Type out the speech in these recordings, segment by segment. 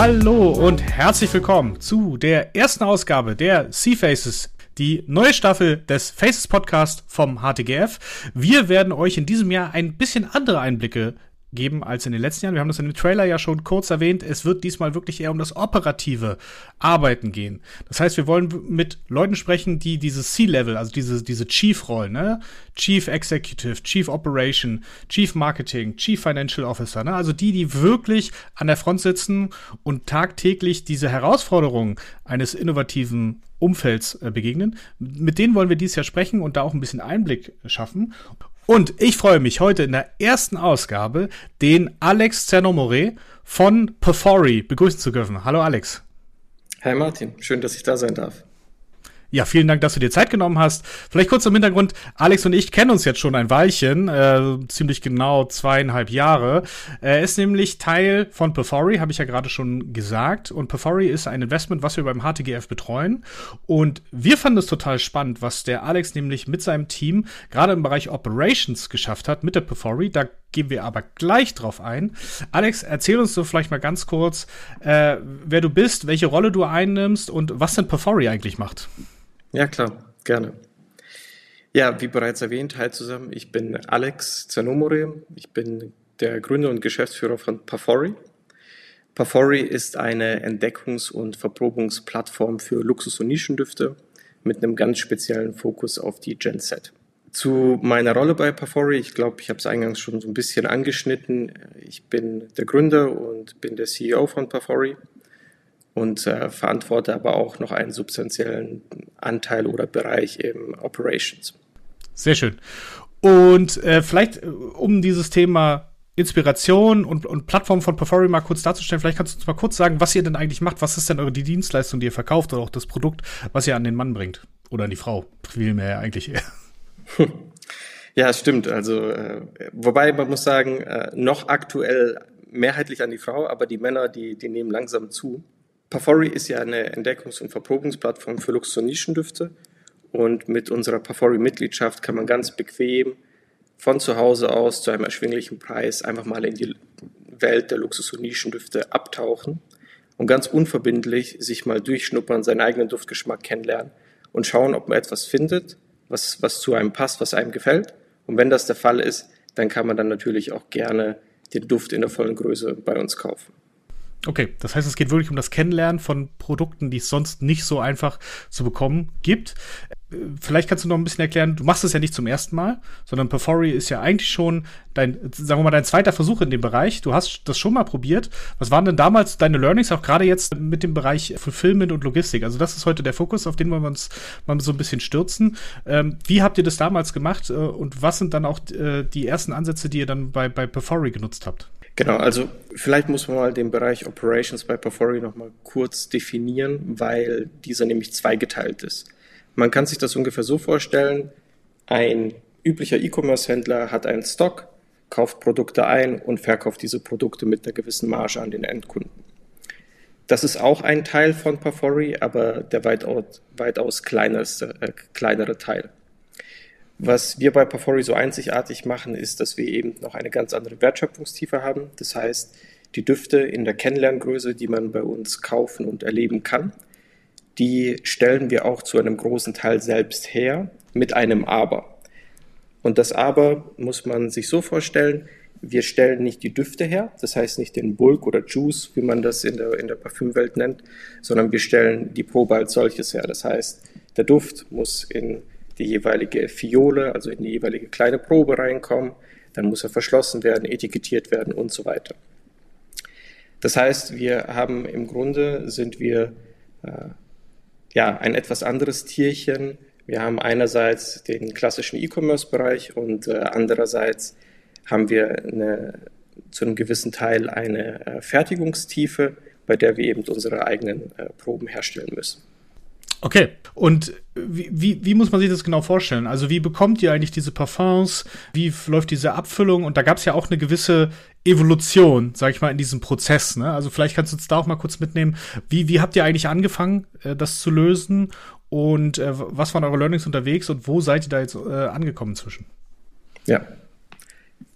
Hallo und herzlich willkommen zu der ersten Ausgabe der Sea Faces, die neue Staffel des Faces Podcast vom HTGF. Wir werden euch in diesem Jahr ein bisschen andere Einblicke geben als in den letzten Jahren. Wir haben das in dem Trailer ja schon kurz erwähnt. Es wird diesmal wirklich eher um das operative Arbeiten gehen. Das heißt, wir wollen mit Leuten sprechen, die dieses C-Level, also diese, diese Chief-Rollen, ne? Chief Executive, Chief Operation, Chief Marketing, Chief Financial Officer, ne? Also die, die wirklich an der Front sitzen und tagtäglich diese Herausforderungen eines innovativen Umfelds äh, begegnen. Mit denen wollen wir dieses Jahr sprechen und da auch ein bisschen Einblick schaffen. Und ich freue mich heute in der ersten Ausgabe, den Alex Cernomore von Perfori begrüßen zu dürfen. Hallo Alex. Hi Martin, schön, dass ich da sein darf. Ja, vielen Dank, dass du dir Zeit genommen hast. Vielleicht kurz zum Hintergrund. Alex und ich kennen uns jetzt schon ein Weilchen, äh, ziemlich genau zweieinhalb Jahre. Er ist nämlich Teil von Perfori, habe ich ja gerade schon gesagt. Und Perfori ist ein Investment, was wir beim HTGF betreuen. Und wir fanden es total spannend, was der Alex nämlich mit seinem Team gerade im Bereich Operations geschafft hat mit der Perfori. Da gehen wir aber gleich drauf ein. Alex, erzähl uns so vielleicht mal ganz kurz, äh, wer du bist, welche Rolle du einnimmst und was denn Perfori eigentlich macht. Ja, klar, gerne. Ja, wie bereits erwähnt, hi zusammen. Ich bin Alex Zanomore. Ich bin der Gründer und Geschäftsführer von Pafori. Pafori ist eine Entdeckungs- und Verprobungsplattform für Luxus- und Nischendüfte mit einem ganz speziellen Fokus auf die Gen Z. Zu meiner Rolle bei Pafori, ich glaube, ich habe es eingangs schon so ein bisschen angeschnitten. Ich bin der Gründer und bin der CEO von Pafori und äh, verantworte aber auch noch einen substanziellen Anteil oder Bereich im Operations. Sehr schön. Und äh, vielleicht, äh, um dieses Thema Inspiration und, und Plattform von Perfori mal kurz darzustellen, vielleicht kannst du uns mal kurz sagen, was ihr denn eigentlich macht. Was ist denn eure die Dienstleistung, die ihr verkauft oder auch das Produkt, was ihr an den Mann bringt? Oder an die Frau, vielmehr eigentlich eher. Ja, stimmt. Also, äh, wobei man muss sagen, äh, noch aktuell mehrheitlich an die Frau, aber die Männer, die, die nehmen langsam zu. Pafori ist ja eine Entdeckungs- und Verprobungsplattform für Luxus- und Nischendüfte. Und mit unserer Pafori-Mitgliedschaft kann man ganz bequem von zu Hause aus zu einem erschwinglichen Preis einfach mal in die Welt der Luxus- und Nischendüfte abtauchen und ganz unverbindlich sich mal durchschnuppern, seinen eigenen Duftgeschmack kennenlernen und schauen, ob man etwas findet, was, was zu einem passt, was einem gefällt. Und wenn das der Fall ist, dann kann man dann natürlich auch gerne den Duft in der vollen Größe bei uns kaufen. Okay, das heißt, es geht wirklich um das Kennenlernen von Produkten, die es sonst nicht so einfach zu bekommen gibt. Äh, vielleicht kannst du noch ein bisschen erklären, du machst es ja nicht zum ersten Mal, sondern Perfori ist ja eigentlich schon dein, sagen wir mal, dein zweiter Versuch in dem Bereich. Du hast das schon mal probiert. Was waren denn damals deine Learnings, auch gerade jetzt mit dem Bereich Fulfillment und Logistik? Also das ist heute der Fokus, auf den wollen wir uns mal so ein bisschen stürzen. Ähm, wie habt ihr das damals gemacht äh, und was sind dann auch äh, die ersten Ansätze, die ihr dann bei, bei Perfori genutzt habt? Genau, also vielleicht muss man mal den Bereich Operations bei Perfori nochmal kurz definieren, weil dieser nämlich zweigeteilt ist. Man kann sich das ungefähr so vorstellen, ein üblicher E-Commerce-Händler hat einen Stock, kauft Produkte ein und verkauft diese Produkte mit einer gewissen Marge an den Endkunden. Das ist auch ein Teil von Perfori, aber der weitaus, weitaus kleinere, äh, kleinere Teil. Was wir bei Pafori so einzigartig machen, ist, dass wir eben noch eine ganz andere Wertschöpfungstiefe haben. Das heißt, die Düfte in der Kennenlerngröße, die man bei uns kaufen und erleben kann, die stellen wir auch zu einem großen Teil selbst her mit einem Aber. Und das Aber muss man sich so vorstellen, wir stellen nicht die Düfte her, das heißt nicht den Bulk oder Juice, wie man das in der, in der Parfümwelt nennt, sondern wir stellen die Probe als solches her. Das heißt, der Duft muss in die jeweilige Fiole, also in die jeweilige kleine Probe reinkommen. Dann muss er verschlossen werden, etikettiert werden und so weiter. Das heißt, wir haben im Grunde sind wir äh, ja ein etwas anderes Tierchen. Wir haben einerseits den klassischen E-Commerce-Bereich und äh, andererseits haben wir eine, zu einem gewissen Teil eine äh, Fertigungstiefe, bei der wir eben unsere eigenen äh, Proben herstellen müssen. Okay, und wie, wie, wie muss man sich das genau vorstellen? Also wie bekommt ihr eigentlich diese Parfums? Wie läuft diese Abfüllung? Und da gab es ja auch eine gewisse Evolution, sag ich mal, in diesem Prozess. Ne? Also vielleicht kannst du uns da auch mal kurz mitnehmen. Wie, wie habt ihr eigentlich angefangen, äh, das zu lösen? Und äh, was waren eure Learnings unterwegs und wo seid ihr da jetzt äh, angekommen zwischen? Ja,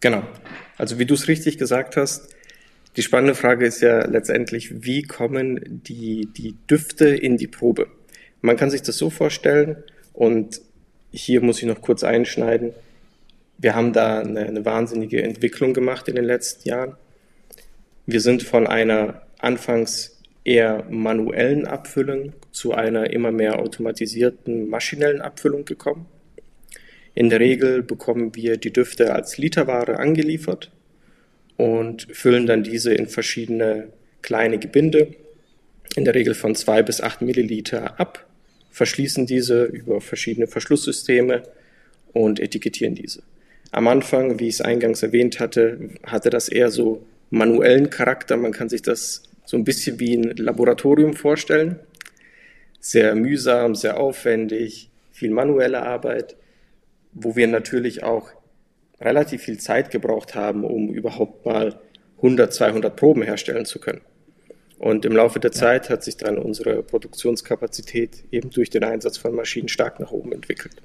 genau. Also wie du es richtig gesagt hast, Die spannende Frage ist ja letztendlich, wie kommen die, die Düfte in die Probe? Man kann sich das so vorstellen und hier muss ich noch kurz einschneiden. Wir haben da eine, eine wahnsinnige Entwicklung gemacht in den letzten Jahren. Wir sind von einer anfangs eher manuellen Abfüllung zu einer immer mehr automatisierten maschinellen Abfüllung gekommen. In der Regel bekommen wir die Düfte als Literware angeliefert und füllen dann diese in verschiedene kleine Gebinde, in der Regel von zwei bis acht Milliliter ab, verschließen diese über verschiedene Verschlusssysteme und etikettieren diese. Am Anfang, wie ich es eingangs erwähnt hatte, hatte das eher so manuellen Charakter. Man kann sich das so ein bisschen wie ein Laboratorium vorstellen. Sehr mühsam, sehr aufwendig, viel manuelle Arbeit, wo wir natürlich auch relativ viel Zeit gebraucht haben, um überhaupt mal 100, 200 Proben herstellen zu können. Und im Laufe der ja. Zeit hat sich dann unsere Produktionskapazität eben durch den Einsatz von Maschinen stark nach oben entwickelt.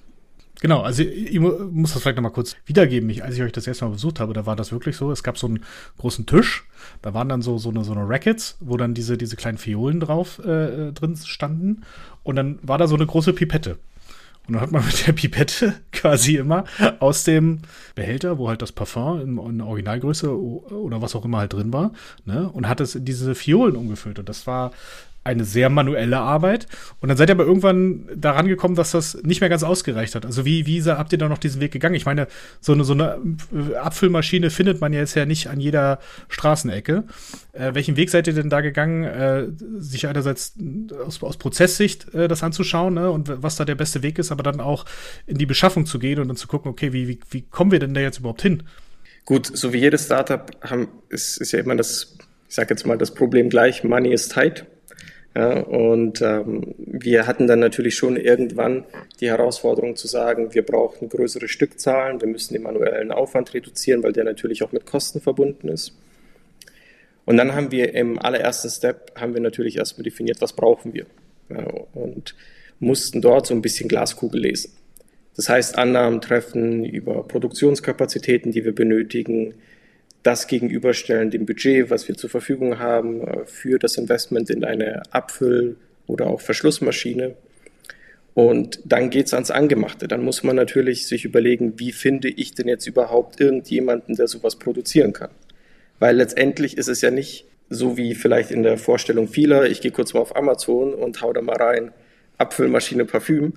Genau, also ich muss das vielleicht nochmal kurz wiedergeben. Ich, als ich euch das erste Mal besucht habe, da war das wirklich so. Es gab so einen großen Tisch, da waren dann so, so, eine, so eine Rackets, wo dann diese, diese kleinen Fiolen drauf äh, drin standen. Und dann war da so eine große Pipette. Und dann hat man mit der Pipette quasi immer aus dem Behälter, wo halt das Parfum in, in Originalgröße oder was auch immer halt drin war, ne, und hat es in diese Fiolen umgefüllt. Und das war eine sehr manuelle Arbeit. Und dann seid ihr aber irgendwann daran gekommen, dass das nicht mehr ganz ausgereicht hat. Also wie, wie habt ihr da noch diesen Weg gegangen? Ich meine, so eine, so eine äh, Abfüllmaschine findet man ja jetzt ja nicht an jeder Straßenecke. Äh, welchen Weg seid ihr denn da gegangen, äh, sich einerseits aus, aus Prozesssicht äh, das anzuschauen ne? und was da der beste Weg ist, aber dann auch in die Beschaffung zu gehen und dann zu gucken, okay, wie, wie, wie kommen wir denn da jetzt überhaupt hin? Gut, so wie jedes Startup haben, ist, ist ja immer das, ich sage jetzt mal, das Problem gleich, Money is tight. Ja, und ähm, wir hatten dann natürlich schon irgendwann die Herausforderung zu sagen, wir brauchen größere Stückzahlen, wir müssen den manuellen Aufwand reduzieren, weil der natürlich auch mit Kosten verbunden ist. Und dann haben wir im allerersten Step haben wir natürlich erstmal definiert, was brauchen wir ja, und mussten dort so ein bisschen Glaskugel lesen. Das heißt, Annahmen treffen über Produktionskapazitäten, die wir benötigen, das gegenüberstellen dem Budget, was wir zur Verfügung haben äh, für das Investment in eine Abfüll- oder auch Verschlussmaschine. Und dann geht es ans Angemachte. Dann muss man natürlich sich überlegen, wie finde ich denn jetzt überhaupt irgendjemanden, der sowas produzieren kann. Weil letztendlich ist es ja nicht so wie vielleicht in der Vorstellung vieler, ich gehe kurz mal auf Amazon und hau da mal rein, Abfüllmaschine, Parfüm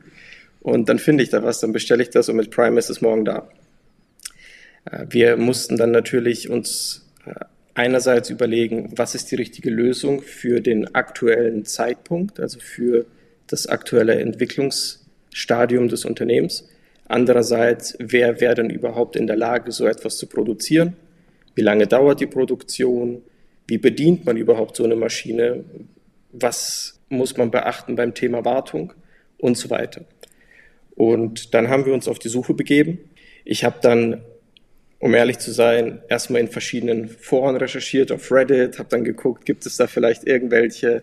und dann finde ich da was, dann bestelle ich das und mit Prime ist es morgen da. Äh, wir mussten dann natürlich uns äh, einerseits überlegen, was ist die richtige Lösung für den aktuellen Zeitpunkt, also für das aktuelle Entwicklungsstadium des Unternehmens. Andererseits, wer wäre denn überhaupt in der Lage, so etwas zu produzieren? Wie lange dauert die Produktion? Wie bedient man überhaupt so eine Maschine? Was muss man beachten beim Thema Wartung und so weiter? Und dann haben wir uns auf die Suche begeben. Ich habe dann um ehrlich zu sein, erstmal in verschiedenen Foren recherchiert, auf Reddit, habe dann geguckt, gibt es da vielleicht irgendwelche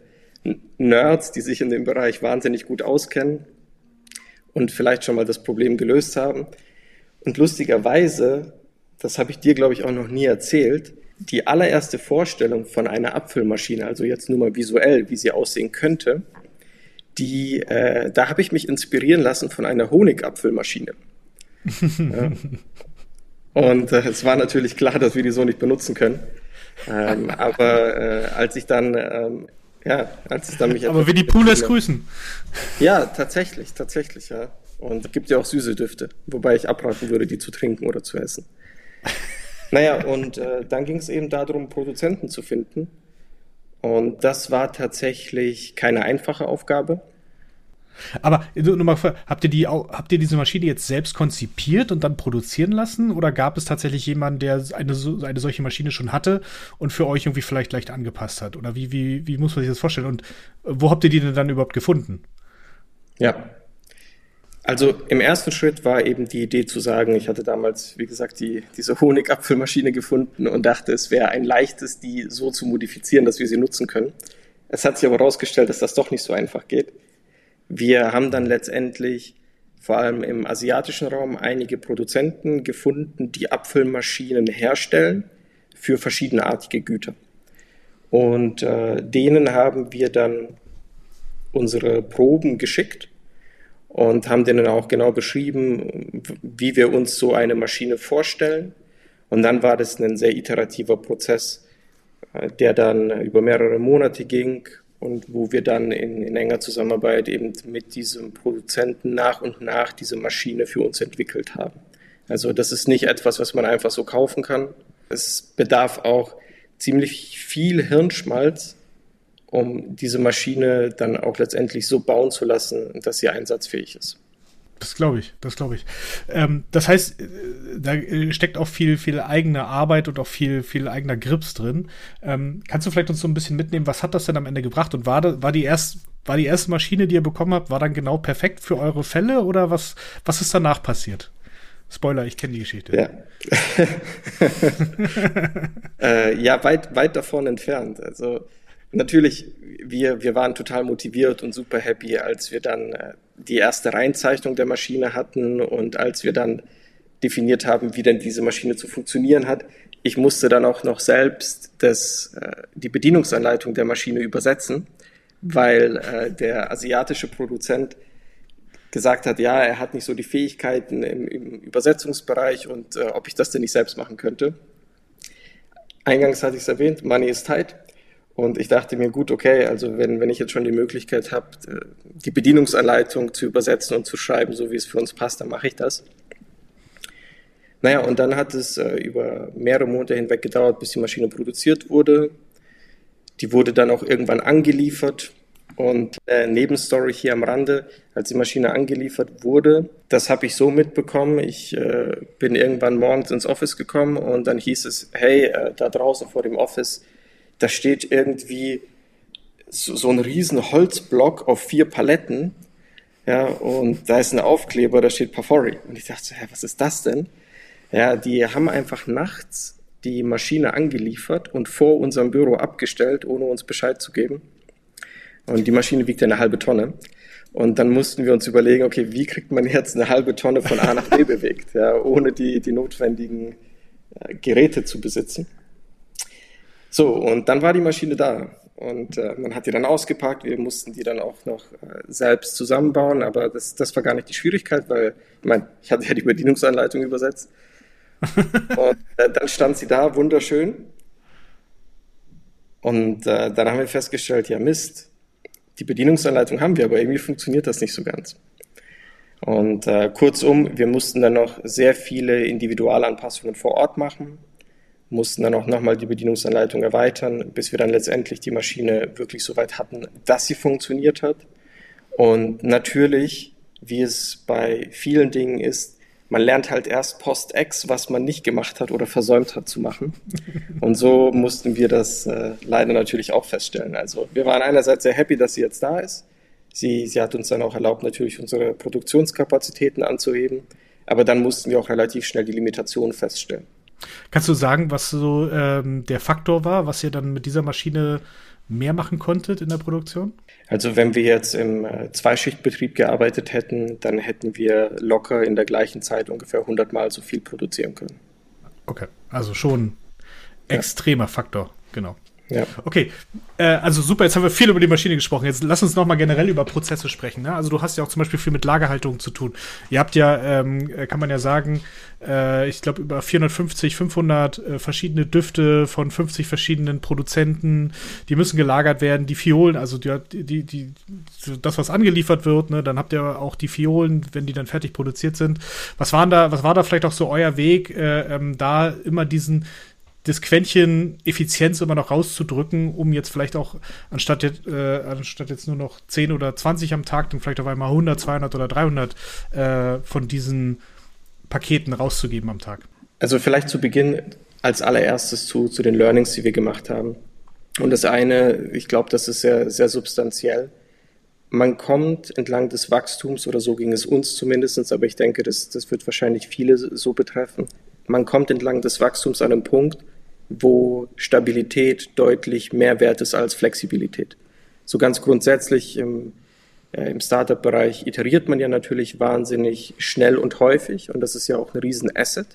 Nerds, die sich in dem Bereich wahnsinnig gut auskennen und vielleicht schon mal das Problem gelöst haben. Und lustigerweise, das habe ich dir, glaube ich, auch noch nie erzählt, die allererste Vorstellung von einer Abfüllmaschine, also jetzt nur mal visuell, wie sie aussehen könnte, die, äh, da habe ich mich inspirieren lassen von einer Honigabfüllmaschine. ja. Und äh, es war natürlich klar, dass wir die so nicht benutzen können. Ähm, aber äh, als ich dann, ähm, ja, als es dann mich. Aber wie die Pooles grüßen. Ja, tatsächlich, tatsächlich, ja. Und es gibt ja auch süße Düfte, wobei ich abraten würde, die zu trinken oder zu essen. naja, und äh, dann ging es eben darum, Produzenten zu finden. Und das war tatsächlich keine einfache Aufgabe. Aber nur mal, habt ihr die, habt ihr diese Maschine jetzt selbst konzipiert und dann produzieren lassen? Oder gab es tatsächlich jemanden, der eine, eine solche Maschine schon hatte und für euch irgendwie vielleicht leicht angepasst hat? Oder wie, wie, wie muss man sich das vorstellen? Und wo habt ihr die denn dann überhaupt gefunden? Ja. Also im ersten Schritt war eben die Idee zu sagen, ich hatte damals, wie gesagt, die, diese Honigapfelmaschine gefunden und dachte, es wäre ein leichtes, die so zu modifizieren, dass wir sie nutzen können. Es hat sich aber herausgestellt, dass das doch nicht so einfach geht. Wir haben dann letztendlich vor allem im asiatischen Raum einige Produzenten gefunden, die Abfüllmaschinen herstellen für verschiedenartige Güter. Und äh, denen haben wir dann unsere Proben geschickt und haben denen auch genau beschrieben, wie wir uns so eine Maschine vorstellen. Und dann war das ein sehr iterativer Prozess, äh, der dann über mehrere Monate ging und wo wir dann in, in, enger Zusammenarbeit eben mit diesem Produzenten nach und nach diese Maschine für uns entwickelt haben. Also das ist nicht etwas, was man einfach so kaufen kann. Es bedarf auch ziemlich viel Hirnschmalz, um diese Maschine dann auch letztendlich so bauen zu lassen, dass sie einsatzfähig ist. Das glaube ich, das glaube ich. Ähm, das heißt, äh, da äh, steckt auch viel, viel eigene Arbeit und auch viel, viel eigener Grips drin. Ähm, kannst du vielleicht uns so ein bisschen mitnehmen, was hat das denn am Ende gebracht? Und war, war, die erst, war die erste Maschine, die ihr bekommen habt, war dann genau perfekt für eure Fälle oder was, was ist danach passiert? Spoiler, ich kenne die Geschichte. Ja, äh, ja weit, weit davon entfernt. Also natürlich, wir, wir waren total motiviert und super happy, als wir dann äh, die erste Reinzeichnung der Maschine hatten und als wir dann definiert haben, wie denn diese Maschine zu funktionieren hat. Ich musste dann auch noch selbst das, äh, die Bedienungsanleitung der Maschine übersetzen, weil äh, der asiatische Produzent gesagt hat, ja, er hat nicht so die Fähigkeiten im, im Übersetzungsbereich und äh, ob ich das denn nicht selbst machen könnte. Eingangs hatte ich es erwähnt, Money is tight. Und ich dachte mir, gut, okay, also wenn, wenn ich jetzt schon die Möglichkeit habe, äh, die Bedienungsanleitung zu übersetzen und zu schreiben, so wie es für uns passt, dann mache ich das. Naja, und dann hat es äh, über mehrere Monate hinweg gedauert, bis die Maschine produziert wurde. Die wurde dann auch irgendwann angeliefert. Und äh, Nebenstory hier am Rande, als die Maschine angeliefert wurde, das habe ich so mitbekommen. Ich äh, bin irgendwann morgens ins Office gekommen und dann hieß es, hey, äh, da draußen vor dem Office da steht irgendwie so, so ein riesen Holzblock auf vier Paletten, ja, und da ist ein Aufkleber, da steht Pafori. Und ich dachte, hä, was ist das denn? Ja, die haben einfach nachts die Maschine angeliefert und vor unserem Büro abgestellt, ohne uns Bescheid zu geben. Und die Maschine wiegt ja eine halbe Tonne. Und dann mussten wir uns überlegen, okay, wie kriegt man jetzt eine halbe Tonne von A nach B bewegt, ja, ohne die, die notwendigen äh, Geräte zu besitzen. So, und dann war die Maschine da. Und äh, man hat die dann ausgepackt. Wir mussten die dann auch noch äh, selbst zusammenbauen. Aber das, das war gar nicht die Schwierigkeit, weil ich, mein, ich hatte ja die Bedienungsanleitung übersetzt. und äh, dann stand sie da, wunderschön. Und äh, dann haben wir festgestellt, ja Mist, die Bedienungsanleitung haben wir, aber irgendwie funktioniert das nicht so ganz. Und äh, kurzum, wir mussten dann noch sehr viele Individualanpassungen vor Ort machen mussten dann auch nochmal die Bedienungsanleitung erweitern, bis wir dann letztendlich die Maschine wirklich so weit hatten, dass sie funktioniert hat. Und natürlich, wie es bei vielen Dingen ist, man lernt halt erst Post-Ex, was man nicht gemacht hat oder versäumt hat zu machen. Und so mussten wir das äh, leider natürlich auch feststellen. Also wir waren einerseits sehr happy, dass sie jetzt da ist. Sie, sie hat uns dann auch erlaubt, natürlich unsere Produktionskapazitäten anzuheben. Aber dann mussten wir auch relativ schnell die Limitationen feststellen. Kannst du sagen, was so ähm, der Faktor war, was ihr dann mit dieser Maschine mehr machen konntet in der Produktion? Also wenn wir jetzt im äh, Zweischichtbetrieb gearbeitet hätten, dann hätten wir locker in der gleichen Zeit ungefähr 100 Mal so viel produzieren können. Okay, also schon extremer ja. Faktor, genau. Ja. Okay, äh, also super, jetzt haben wir viel über die Maschine gesprochen. Jetzt lass uns nochmal generell über Prozesse sprechen. Ne? Also du hast ja auch zum Beispiel viel mit Lagerhaltung zu tun. Ihr habt ja, ähm, kann man ja sagen, äh, ich glaube über 450, 500 äh, verschiedene Düfte von 50 verschiedenen Produzenten. Die müssen gelagert werden. Die Fiolen, also die, die, die, das, was angeliefert wird, ne? dann habt ihr auch die Fiolen, wenn die dann fertig produziert sind. Was waren da, was war da vielleicht auch so euer Weg, äh, ähm, da immer diesen das Quäntchen Effizienz immer noch rauszudrücken, um jetzt vielleicht auch anstatt jetzt, äh, anstatt jetzt nur noch 10 oder 20 am Tag, dann vielleicht auf einmal 100, 200 oder 300 äh, von diesen Paketen rauszugeben am Tag? Also vielleicht zu Beginn als allererstes zu, zu den Learnings, die wir gemacht haben. Und das eine, ich glaube, das ist sehr, sehr substanziell. Man kommt entlang des Wachstums, oder so ging es uns zumindest, aber ich denke, das, das wird wahrscheinlich viele so betreffen. Man kommt entlang des Wachstums an einem Punkt, wo Stabilität deutlich mehr wert ist als Flexibilität. So ganz grundsätzlich im, äh, im Startup-Bereich iteriert man ja natürlich wahnsinnig schnell und häufig und das ist ja auch ein Riesen-Asset.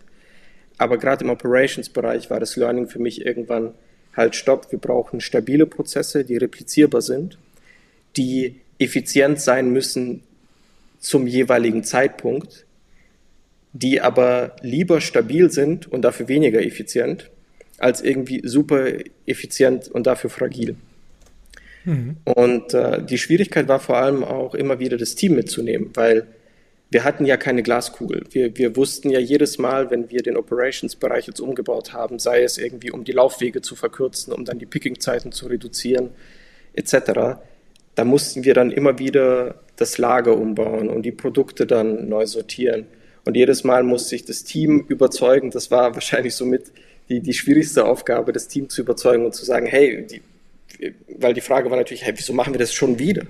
Aber gerade im Operations-Bereich war das Learning für mich irgendwann, halt stopp, wir brauchen stabile Prozesse, die replizierbar sind, die effizient sein müssen zum jeweiligen Zeitpunkt, die aber lieber stabil sind und dafür weniger effizient, als irgendwie super effizient und dafür fragil. Mhm. Und äh, die Schwierigkeit war vor allem auch immer wieder das Team mitzunehmen, weil wir hatten ja keine Glaskugel. Wir, wir wussten ja jedes Mal, wenn wir den Operations-Bereich jetzt umgebaut haben, sei es irgendwie, um die Laufwege zu verkürzen, um dann die Picking-Zeiten zu reduzieren, etc., da mussten wir dann immer wieder das Lager umbauen und die Produkte dann neu sortieren. Und jedes Mal musste sich das Team überzeugen, das war wahrscheinlich somit die, die schwierigste Aufgabe, das Team zu überzeugen und zu sagen, hey, die, weil die Frage war natürlich, hey, wieso machen wir das schon wieder?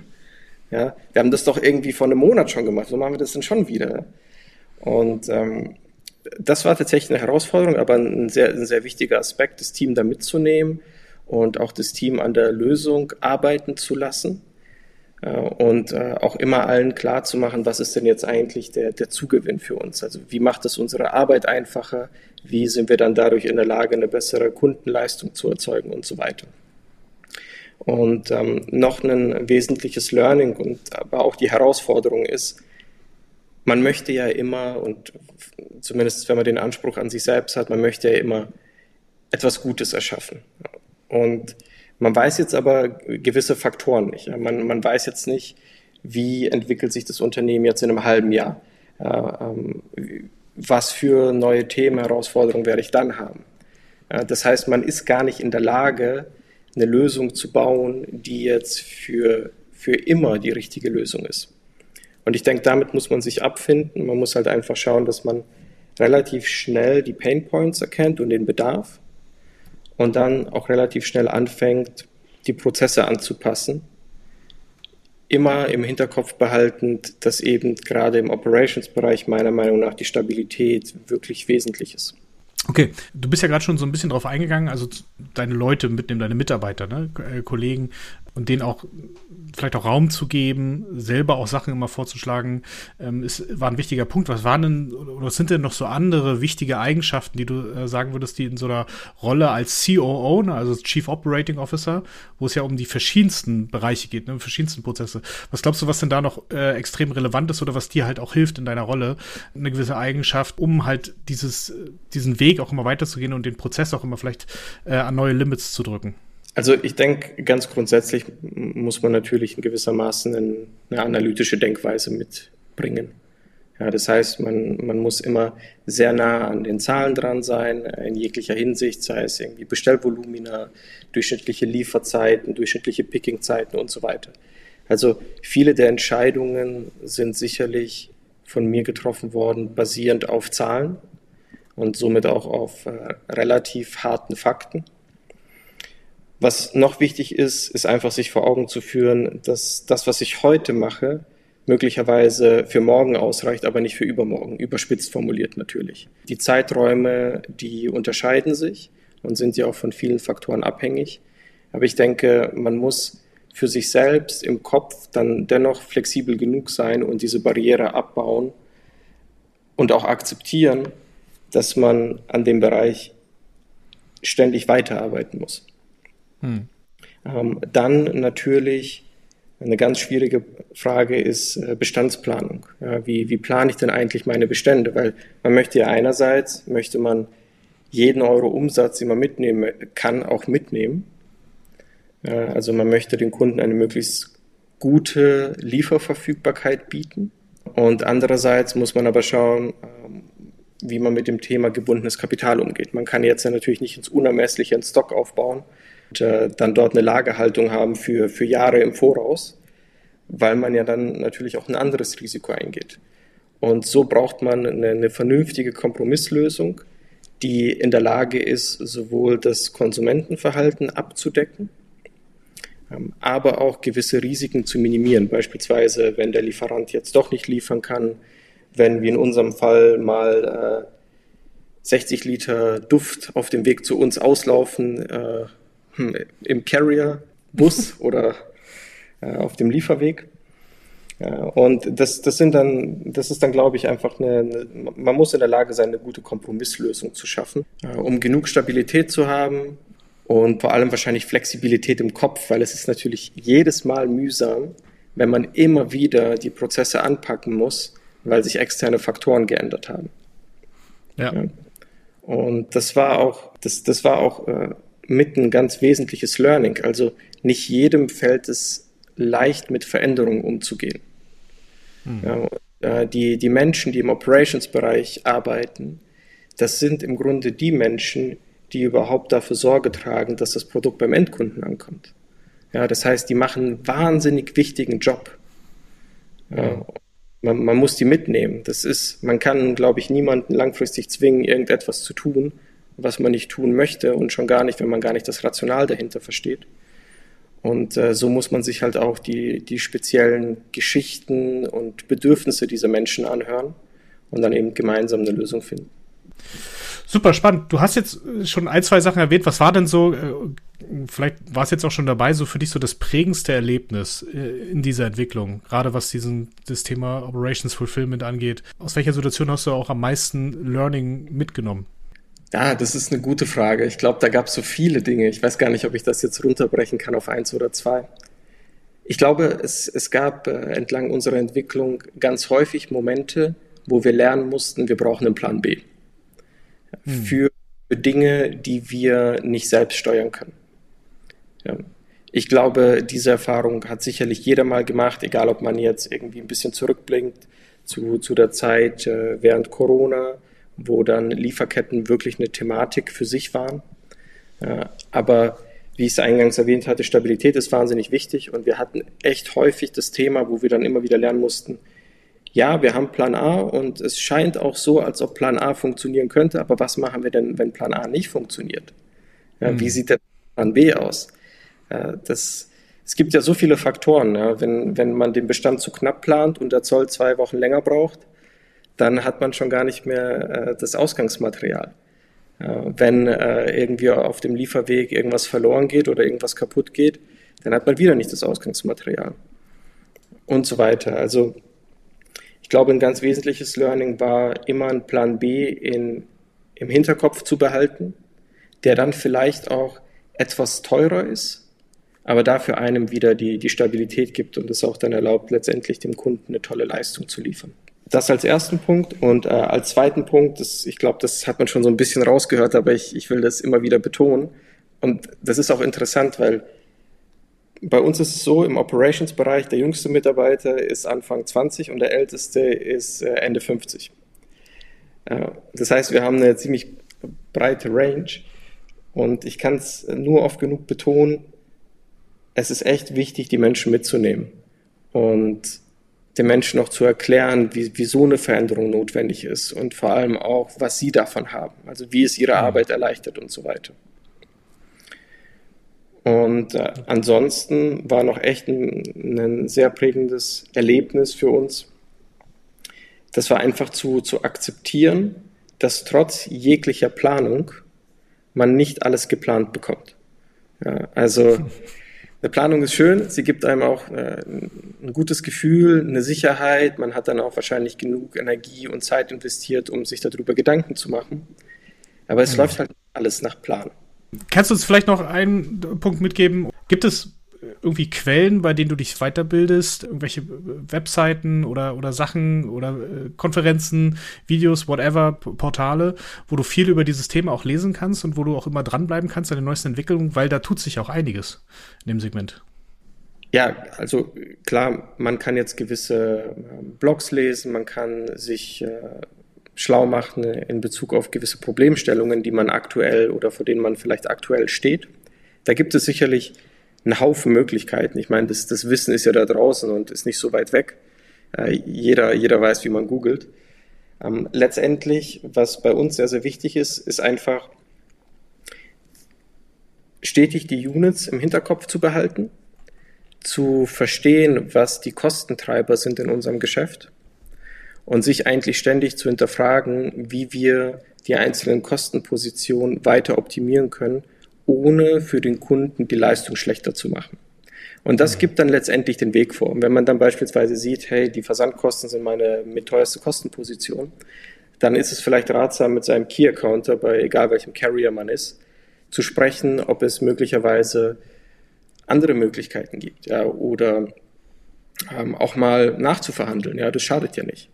Ja, wir haben das doch irgendwie vor einem Monat schon gemacht, wieso machen wir das denn schon wieder? Und ähm, das war tatsächlich eine Herausforderung, aber ein sehr, ein sehr wichtiger Aspekt, das Team da mitzunehmen und auch das Team an der Lösung arbeiten zu lassen und äh, auch immer allen klar zu machen, was ist denn jetzt eigentlich der, der Zugewinn für uns? Also wie macht es unsere Arbeit einfacher? Wie sind wir dann dadurch in der Lage, eine bessere Kundenleistung zu erzeugen und so weiter? Und ähm, noch ein wesentliches Learning und aber auch die Herausforderung ist, man möchte ja immer, und zumindest wenn man den Anspruch an sich selbst hat, man möchte ja immer etwas Gutes erschaffen. Und man weiß jetzt aber gewisse Faktoren nicht. Man, man weiß jetzt nicht, wie entwickelt sich das Unternehmen jetzt in einem halben Jahr. Ähm, was für neue Themen, Herausforderungen werde ich dann haben. Das heißt, man ist gar nicht in der Lage, eine Lösung zu bauen, die jetzt für, für immer die richtige Lösung ist. Und ich denke, damit muss man sich abfinden. Man muss halt einfach schauen, dass man relativ schnell die Pain Points erkennt und den Bedarf und dann auch relativ schnell anfängt, die Prozesse anzupassen. Immer im Hinterkopf behaltend, dass eben gerade im Operations-Bereich meiner Meinung nach die Stabilität wirklich wesentlich ist. Okay, du bist ja gerade schon so ein bisschen drauf eingegangen, also deine Leute mitnehmen, deine Mitarbeiter, ne, äh, Kollegen und denen auch vielleicht auch Raum zu geben, selber auch Sachen immer vorzuschlagen, ähm, ist, war ein wichtiger Punkt. Was waren denn, oder sind denn noch so andere wichtige Eigenschaften, die du äh, sagen würdest, die in so einer Rolle als COO, ne, also Chief Operating Officer, wo es ja um die verschiedensten Bereiche geht, ne, verschiedensten Prozesse. Was glaubst du, was denn da noch äh, extrem relevant ist oder was dir halt auch hilft in deiner Rolle, eine gewisse Eigenschaft, um halt dieses, diesen Weg auch immer weiterzugehen und den Prozess auch immer vielleicht äh, an neue Limits zu drücken? Also ich denke, ganz grundsätzlich muss man natürlich in gewissermaßen eine analytische Denkweise mitbringen. Ja, das heißt, man, man muss immer sehr nah an den Zahlen dran sein, in jeglicher Hinsicht, sei es irgendwie Bestellvolumina, durchschnittliche Lieferzeiten, durchschnittliche Pickingzeiten und so weiter. Also viele der Entscheidungen sind sicherlich von mir getroffen worden, basierend auf Zahlen und somit auch auf äh, relativ harten Fakten. Was noch wichtig ist, ist einfach sich vor Augen zu führen, dass das, was ich heute mache, möglicherweise für morgen ausreicht, aber nicht für übermorgen, überspitzt formuliert natürlich. Die Zeiträume, die unterscheiden sich und sind ja auch von vielen Faktoren abhängig. Aber ich denke, man muss für sich selbst im Kopf dann dennoch flexibel genug sein und diese Barriere abbauen und auch akzeptieren, dass man an dem Bereich ständig weiterarbeiten muss. Hm. Ähm, dann natürlich eine ganz schwierige Frage ist äh, Bestandsplanung. Ja, wie, wie plane ich denn eigentlich meine Bestände? Weil man möchte ja einerseits, möchte man jeden Euro Umsatz, den man mitnehmen kann, auch mitnehmen. Ja, also man möchte den Kunden eine möglichst gute Lieferverfügbarkeit bieten. Und andererseits muss man aber schauen, ähm, wie man mit dem Thema gebundenes Kapital umgeht. Man kann jetzt ja natürlich nicht ins Unermessliche einen Stock aufbauen, äh, dann dort eine Lagerhaltung haben für, für Jahre im Voraus, weil man ja dann natürlich auch ein anderes Risiko eingeht. Und so braucht man eine, eine vernünftige Kompromisslösung, die in der Lage ist, sowohl das Konsumentenverhalten abzudecken, ähm, aber auch gewisse Risiken zu minimieren. Beispielsweise, wenn der Lieferant jetzt doch nicht liefern kann, wenn wir in unserem Fall mal äh, 60 Liter Duft auf dem Weg zu uns auslaufen, äh, hm, im Carrier-Bus oder äh, auf dem Lieferweg. Ja, und das, das sind dann, das ist dann, glaube ich, einfach eine, eine, man muss in der Lage sein, eine gute Kompromisslösung zu schaffen, äh, um genug Stabilität zu haben, und vor allem wahrscheinlich Flexibilität im Kopf, weil es ist natürlich jedes Mal mühsam, wenn man immer wieder die Prozesse anpacken muss, weil sich externe Faktoren geändert haben. Ja. ja. Und das war auch, das, das war auch äh, mit ein ganz wesentliches Learning. Also nicht jedem fällt es leicht, mit Veränderungen umzugehen. Mhm. Ja, äh, die, die Menschen, die im Operations-Bereich arbeiten, das sind im Grunde die Menschen, die überhaupt dafür Sorge tragen, dass das Produkt beim Endkunden ankommt. Ja, das heißt, die machen einen wahnsinnig wichtigen Job. Ja, man, man, muss die mitnehmen. Das ist, man kann, glaube ich, niemanden langfristig zwingen, irgendetwas zu tun, was man nicht tun möchte und schon gar nicht, wenn man gar nicht das Rational dahinter versteht. Und äh, so muss man sich halt auch die, die speziellen Geschichten und Bedürfnisse dieser Menschen anhören und dann eben gemeinsam eine Lösung finden. Super spannend. Du hast jetzt schon ein, zwei Sachen erwähnt. Was war denn so, äh, vielleicht war es jetzt auch schon dabei, so für dich so das prägendste Erlebnis äh, in dieser Entwicklung, gerade was diesen, das Thema Operations Fulfillment angeht? Aus welcher Situation hast du auch am meisten Learning mitgenommen? Ja, das ist eine gute Frage. Ich glaube, da gab es so viele Dinge. Ich weiß gar nicht, ob ich das jetzt runterbrechen kann auf eins oder zwei. Ich glaube, es, es gab äh, entlang unserer Entwicklung ganz häufig Momente, wo wir lernen mussten, wir brauchen einen Plan B. Hm. Für Dinge, die wir nicht selbst steuern können. Ja. Ich glaube, diese Erfahrung hat sicherlich jeder mal gemacht, egal ob man jetzt irgendwie ein bisschen zurückblinkt zu, zu der Zeit äh, während Corona wo dann Lieferketten wirklich eine Thematik für sich waren. aber wie ich es eingangs erwähnt hatte, Stabilität ist wahnsinnig wichtig und wir hatten echt häufig das Thema, wo wir dann immer wieder lernen mussten, ja, wir haben Plan A und es scheint auch so, als ob Plan A funktionieren könnte, aber was machen wir denn, wenn Plan A nicht funktioniert? Ja, mhm. Wie sieht der Plan B aus? das, es gibt ja so viele Faktoren. Ja, wenn, wenn man den Bestand zu knapp plant und der Zoll zwei Wochen länger braucht, dann hat man schon gar nicht mehr äh, das Ausgangsmaterial. Äh, wenn äh, irgendwie auf dem Lieferweg irgendwas verloren geht oder irgendwas kaputt geht, dann hat man wieder nicht das Ausgangsmaterial. Und so weiter. Also ich glaube, ein ganz wesentliches Learning war immer einen Plan B in, im Hinterkopf zu behalten, der dann vielleicht auch etwas teurer ist, aber dafür einem wieder die, die Stabilität gibt und es auch dann erlaubt, letztendlich dem Kunden eine tolle Leistung zu liefern. Das als ersten Punkt. Und äh, als zweiten Punkt, das, ich glaube, das hat man schon so ein bisschen rausgehört, aber ich, ich will das immer wieder betonen. Und das ist auch interessant, weil bei uns ist es so, im Operations-Bereich, der jüngste Mitarbeiter ist Anfang 20 und der älteste ist äh, Ende 50. Äh, das heißt, wir haben eine ziemlich breite Range und ich kann es nur oft genug betonen, es ist echt wichtig, die Menschen mitzunehmen. Und den Menschen noch zu erklären, wie, wie so eine Veränderung notwendig ist und vor allem auch, was sie davon haben, also wie es ihre mhm. Arbeit erleichtert und so weiter. Und äh, ansonsten war noch echt ein, ein, sehr prägendes Erlebnis für uns. Das war einfach zu, zu akzeptieren, dass trotz jeglicher Planung man nicht alles geplant bekommt. Ja, also Eine Planung ist schön, sie gibt einem auch äh, ein gutes Gefühl, eine Sicherheit. Man hat dann auch wahrscheinlich genug Energie und Zeit investiert, um sich darüber Gedanken zu machen. Aber es mhm. läuft halt alles nach Plan. Kannst du uns vielleicht noch einen Punkt mitgeben? Gibt es irgendwie Quellen, bei denen du dich weiterbildest, irgendwelche äh, Webseiten oder, oder Sachen oder äh, Konferenzen, Videos, whatever, Portale, wo du viel über dieses Thema auch lesen kannst und wo du auch immer dranbleiben kannst an den neuesten Entwicklungen, weil da tut sich auch einiges in dem Segment. Ja, also klar, man kann jetzt gewisse ähm, Blogs lesen, man kann sich äh, schlau machen in Bezug auf gewisse Problemstellungen, die man aktuell oder vor denen man vielleicht aktuell steht. Da gibt es sicherlich einen Haufen Möglichkeiten. Ich meine, das, das Wissen ist ja da draußen und ist nicht so weit weg. Äh, jeder, jeder weiß, wie man googelt. Ähm, letztendlich, was bei uns sehr, sehr wichtig ist, ist einfach stetig die Units im Hinterkopf zu behalten, zu verstehen, was die Kostentreiber sind in unserem Geschäft und sich eigentlich ständig zu hinterfragen, wie wir die einzelnen Kostenpositionen weiter optimieren können, ohne für den Kunden die Leistung schlechter zu machen. Und das mhm. gibt dann letztendlich den Weg vor. Und wenn man dann beispielsweise sieht, hey, die Versandkosten sind meine mit teuerste Kostenposition, dann ist es vielleicht ratsam, mit seinem Key-Accounter, bei egal welchem Carrier man ist, zu sprechen, ob es möglicherweise andere Möglichkeiten gibt, ja, oder ähm, auch mal nachzuverhandeln. Ja, das schadet ja nicht.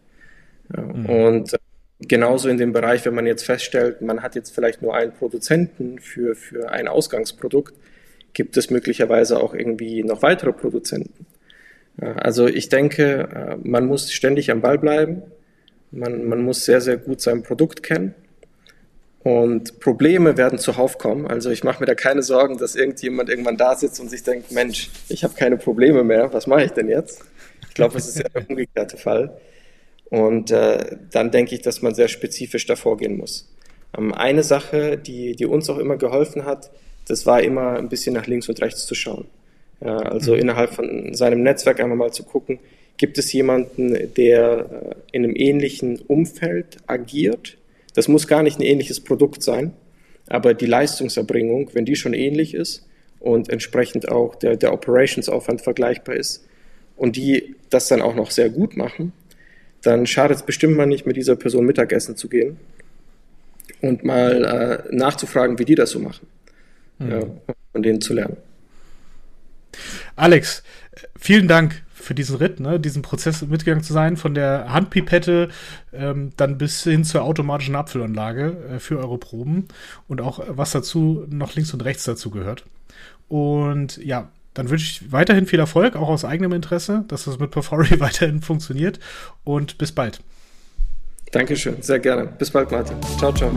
Ja, mhm. Und genauso in dem Bereich, wenn man jetzt feststellt, man hat jetzt vielleicht nur einen Produzenten für, für ein Ausgangsprodukt, gibt es möglicherweise auch irgendwie noch weitere Produzenten. Ja, also ich denke, äh, man muss ständig am Ball bleiben. Man, man muss sehr, sehr gut sein Produkt kennen. Und Probleme werden zuhauf kommen. Also ich mache mir da keine Sorgen, dass irgendjemand irgendwann da sitzt und sich denkt, Mensch, ich habe keine Probleme mehr, was mache ich denn jetzt? Ich glaube, es ist ja der umgekehrte Fall. Und äh, dann denke ich, dass man sehr spezifisch davor gehen muss. Ähm, eine Sache, die, die uns auch immer geholfen hat, das war immer ein bisschen nach links und rechts zu schauen. Ja, also mhm. innerhalb von seinem Netzwerk einmal mal zu gucken, gibt es jemanden, der äh, in einem ähnlichen Umfeld agiert, das muss gar nicht ein ähnliches Produkt sein, aber die Leistungserbringung, wenn die schon ähnlich ist und entsprechend auch der, der Operationsaufwand vergleichbar ist und die das dann auch noch sehr gut machen, dann schadet es bestimmt mal nicht, mit dieser Person Mittagessen zu gehen und mal äh, nachzufragen, wie die das so machen. Mhm. Ja, von denen zu lernen. Alex, vielen Dank für diesen Ritt, ne, diesen Prozess mitgegangen zu sein, von der Handpipette ähm, dann bis hin zur automatischen Abfüllanlage äh, für eure Proben und auch was dazu noch links und rechts dazu gehört. Und ja, dann wünsche ich weiterhin viel Erfolg, auch aus eigenem Interesse, dass das mit Perfori weiterhin funktioniert und bis bald. Dankeschön, sehr gerne. Bis bald, Martin. Ciao, ciao.